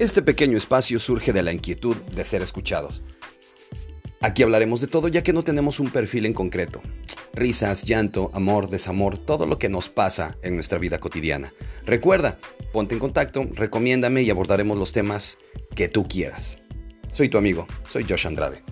Este pequeño espacio surge de la inquietud de ser escuchados. Aquí hablaremos de todo ya que no tenemos un perfil en concreto. Risas, llanto, amor, desamor, todo lo que nos pasa en nuestra vida cotidiana. Recuerda, ponte en contacto, recomiéndame y abordaremos los temas que tú quieras. Soy tu amigo, soy Josh Andrade.